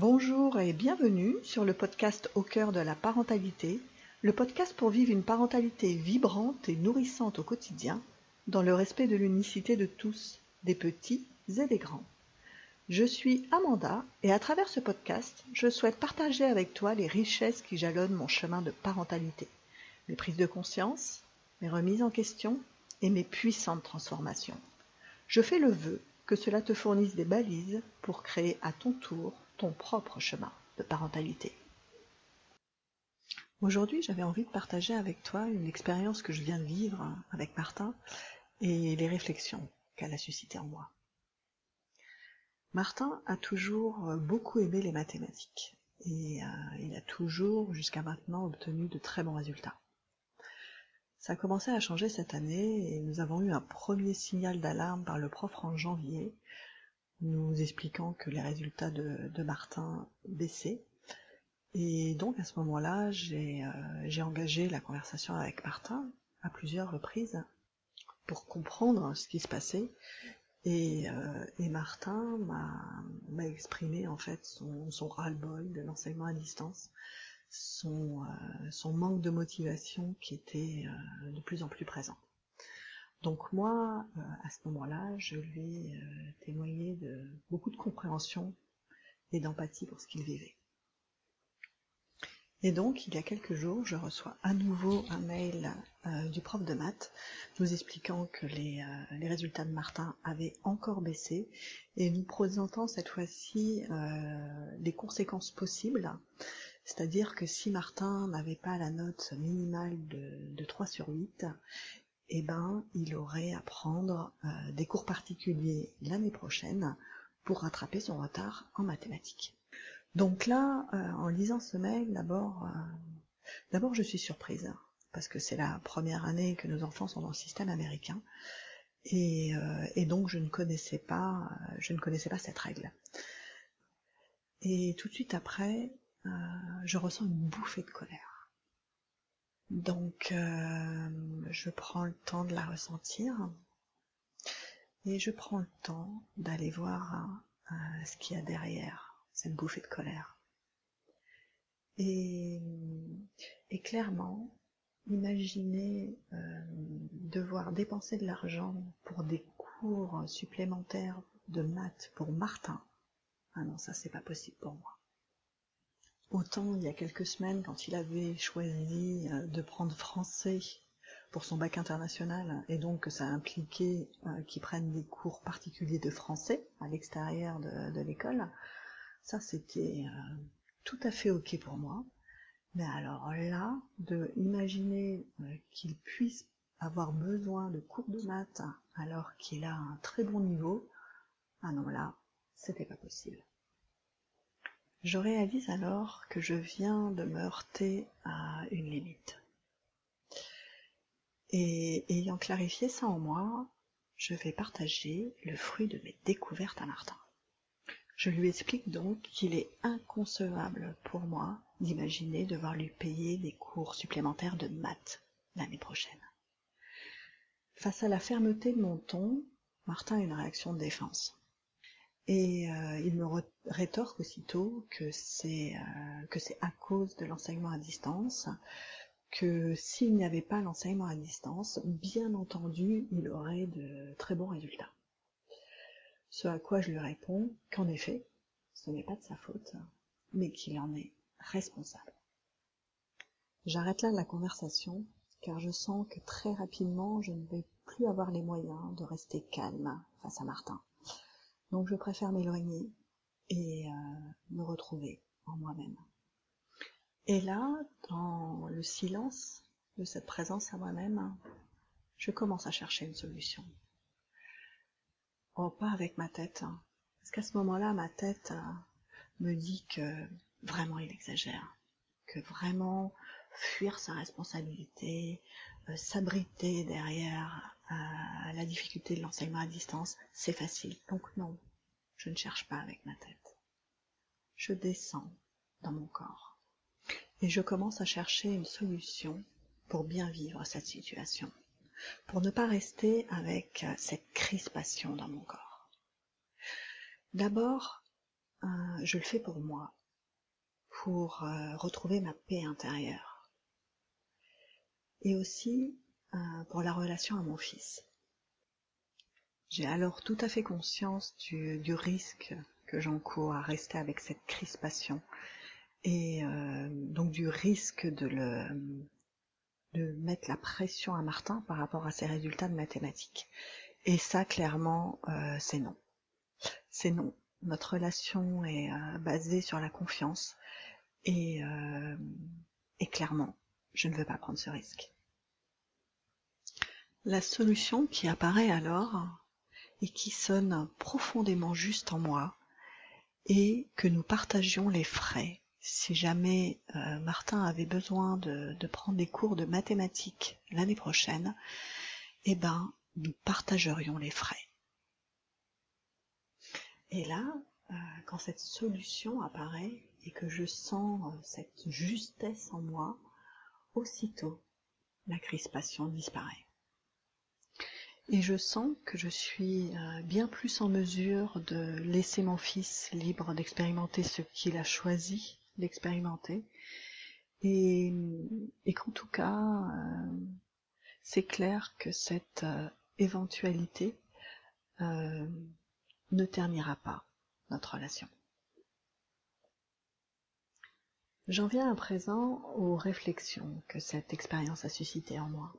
Bonjour et bienvenue sur le podcast Au cœur de la parentalité, le podcast pour vivre une parentalité vibrante et nourrissante au quotidien, dans le respect de l'unicité de tous, des petits et des grands. Je suis Amanda et à travers ce podcast, je souhaite partager avec toi les richesses qui jalonnent mon chemin de parentalité, mes prises de conscience, mes remises en question et mes puissantes transformations. Je fais le vœu que cela te fournisse des balises pour créer à ton tour ton propre chemin de parentalité. Aujourd'hui, j'avais envie de partager avec toi une expérience que je viens de vivre avec Martin et les réflexions qu'elle a suscitées en moi. Martin a toujours beaucoup aimé les mathématiques et euh, il a toujours jusqu'à maintenant obtenu de très bons résultats. Ça a commencé à changer cette année et nous avons eu un premier signal d'alarme par le prof en janvier, nous expliquant que les résultats de, Martin baissaient. Et donc à ce moment-là, euh, j'ai engagé la conversation avec Martin à plusieurs reprises pour comprendre ce qui se passait. Et, euh, Martin m'a exprimé en fait son, son ras-le-bol de l'enseignement à distance son, euh, manque de motivation qui était de plus en plus présent. Donc moi, euh, à ce moment-là, je lui ai témoigné de beaucoup de compréhension et d'empathie pour ce qu'il vivait. Et donc, il y a quelques jours, je reçois à nouveau un mail du prof de maths nous expliquant que les, les, résultats de Martin avaient encore baissé et nous présentant cette fois-ci les conséquences possibles c'est-à-dire que si Martin n'avait pas la note minimale de, 3 sur 8, eh ben, il aurait à prendre euh, des cours particuliers l'année prochaine pour rattraper son retard en mathématiques. Donc là, euh, en lisant ce mail, d'abord, euh, je suis surprise parce que c'est la première année que nos enfants sont dans le système américain et, et donc je ne connaissais pas, je ne connaissais pas cette règle. Et tout de suite après, je ressens une bouffée de colère. Donc, euh, je prends le temps de la ressentir et je prends le temps d'aller voir euh, ce qu'il y a derrière cette bouffée de colère. Et, clairement, imaginer devoir dépenser de l'argent pour des cours supplémentaires de maths pour Martin. Ah non, ça c'est pas possible pour moi. Autant il y a quelques semaines, quand il avait choisi euh, de prendre français pour son bac international, et donc ça impliquait euh, qu'il prenne des cours particuliers de français à l'extérieur de, l'école, ça c'était euh, tout à fait ok pour moi. Mais alors là, de imaginer qu'il puisse avoir besoin de cours de maths alors qu'il a un très bon niveau, ah non là, c'était pas possible. Je réalise alors que je viens de me heurter à une limite. Et ayant clarifié ça en moi, je vais partager le fruit de mes découvertes à Martin. Je lui explique donc qu'il est inconcevable pour moi d'imaginer devoir lui payer des cours supplémentaires de maths l'année prochaine. Face à la fermeté de mon ton, Martin a une réaction de défense. Et euh, il me rétorque aussitôt que c'est euh, que c'est à cause de l'enseignement à distance, que s'il n'y avait pas l'enseignement à distance, bien entendu, il aurait de très bons résultats. Ce à quoi je lui réponds qu'en effet, ce n'est pas de sa faute, mais qu'il en est responsable. J'arrête là la conversation, car je sens que très rapidement je ne vais plus avoir les moyens de rester calme face à Martin. Donc je préfère m'éloigner et euh, me retrouver en moi-même. Et là, dans le silence de cette présence à moi-même, je commence à chercher une solution. Oh, pas avec ma tête, hein. parce qu'à ce moment-là, ma tête euh, me dit que vraiment il exagère, que vraiment fuir sa responsabilité, euh, s'abriter derrière la difficulté de l'enseignement à distance, c'est facile. Donc non, je ne cherche pas avec ma tête. Je descends dans mon corps et je commence à chercher une solution pour bien vivre cette situation, pour ne pas rester avec cette crispation dans mon corps. D'abord, euh, je le fais pour moi, pour euh, retrouver ma paix intérieure. Et aussi euh, pour la relation à mon fils. J'ai alors tout à fait conscience du, du risque que j'encours à rester avec cette crispation et euh, donc du risque de le de mettre la pression à Martin par rapport à ses résultats de mathématiques. Et ça, clairement, euh, c'est non. C'est non. Notre relation est euh, basée sur la confiance et, euh, et clairement, je ne veux pas prendre ce risque. La solution qui apparaît alors et qui sonne profondément juste en moi est que nous partagions les frais. Si jamais euh, Martin avait besoin de, de, prendre des cours de mathématiques l'année prochaine, eh ben, nous partagerions les frais. Et là, euh, quand cette solution apparaît et que je sens euh, cette justesse en moi, aussitôt la crispation disparaît. Et je sens que je suis euh, bien plus en mesure de laisser mon fils libre d'expérimenter ce qu'il a choisi d'expérimenter. Et, qu'en tout cas, c'est clair que cette éventualité ne ternira pas notre relation. J'en viens à présent aux réflexions que cette expérience a suscitées en moi.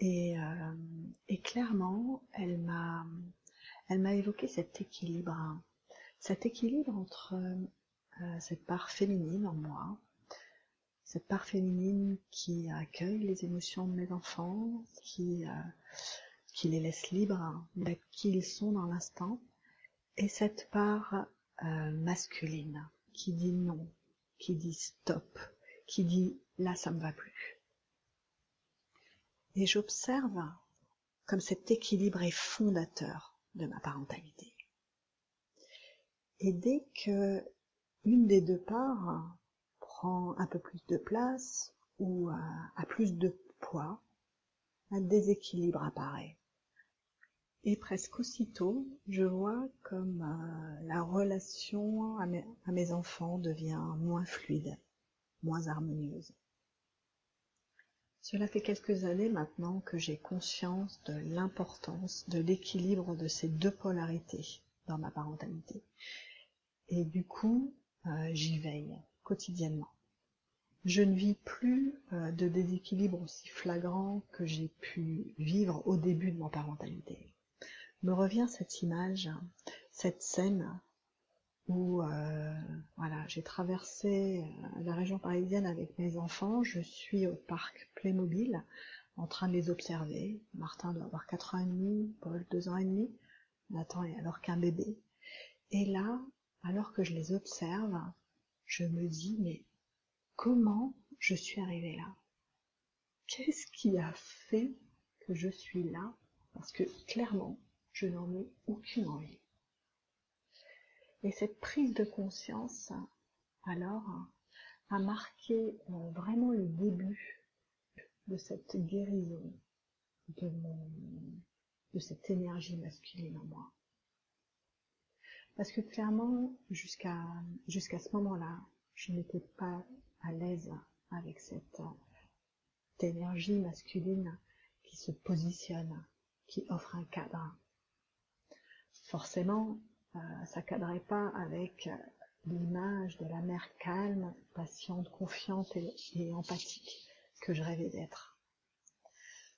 Et, euh, et clairement, elle m'a, elle m'a évoqué cet équilibre, cet équilibre entre euh, cette part féminine en moi, cette part féminine qui accueille les émotions de mes enfants, qui, euh, les laisse libres d'être qui ils sont dans l'instant, et cette part euh, masculine qui dit non, qui dit stop, qui dit là ça me va plus. Et j'observe comme cet équilibre est fondateur de ma parentalité. Et dès que une des deux parts prend un peu plus de place ou a plus de poids, un déséquilibre apparaît. Et presque aussitôt, je vois comme euh, la relation à mes enfants devient moins fluide, moins harmonieuse. Cela fait quelques années maintenant que j'ai conscience de l'importance de l'équilibre de ces deux polarités dans ma parentalité. Et du coup, euh, j'y veille quotidiennement. Je ne vis plus euh, de déséquilibre aussi flagrant que j'ai pu vivre au début de ma parentalité me revient cette image, cette scène où euh, j'ai traversé euh, la région parisienne avec mes enfants, je suis au parc Playmobil en train de les observer. Martin doit avoir 4 ans et demi, Paul 2 ans et demi, Nathan est alors qu'un bébé. Et là, alors que je les observe, je me dis mais comment je suis arrivée là? Qu'est-ce qui a fait que je suis là? Parce que clairement, je n'en ai aucune envie. Et cette prise de conscience, alors, a marqué euh, vraiment le début de cette guérison de, cette énergie masculine en moi. Parce que clairement, jusqu'à ce moment-là, je n'étais pas à l'aise avec cette énergie masculine qui se positionne, qui offre un cadre, forcément, euh, ça cadrait pas avec euh, l'image de la mère calme, patiente, confiante et, empathique que je rêvais d'être.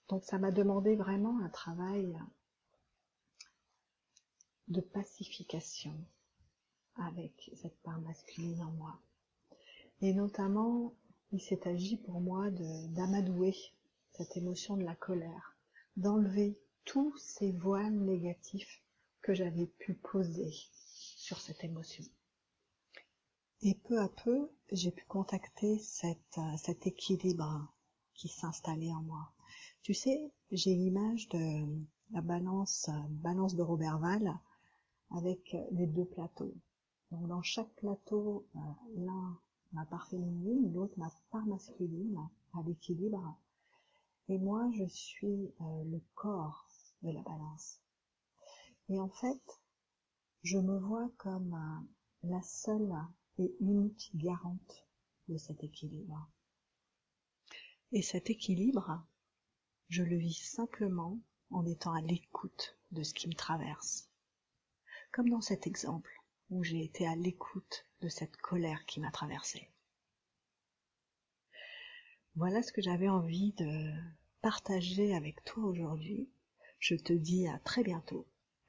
Donc ça m'a demandé vraiment un travail de pacification avec cette part masculine en moi. Et notamment, il s'est agi pour moi d'amadouer cette émotion de la colère, d'enlever tous ces voiles négatifs que j'avais pu poser sur cette émotion. Et peu à peu, j'ai pu contacter euh, cet équilibre qui s'installait en moi. Tu sais, j'ai l'image de la balance, balance de Robert Val avec les deux plateaux. Donc dans chaque plateau, euh, l'un ma part féminine, l'autre ma part masculine à l'équilibre. Et moi, je suis euh, le corps de la balance. Et en fait, je me vois comme la seule et unique garante de cet équilibre. Et cet équilibre, je le vis simplement en étant à l'écoute de ce qui me traverse. Comme dans cet exemple où j'ai été à l'écoute de cette colère qui m'a traversée. Voilà ce que j'avais envie de partager avec toi aujourd'hui. Je te dis à très bientôt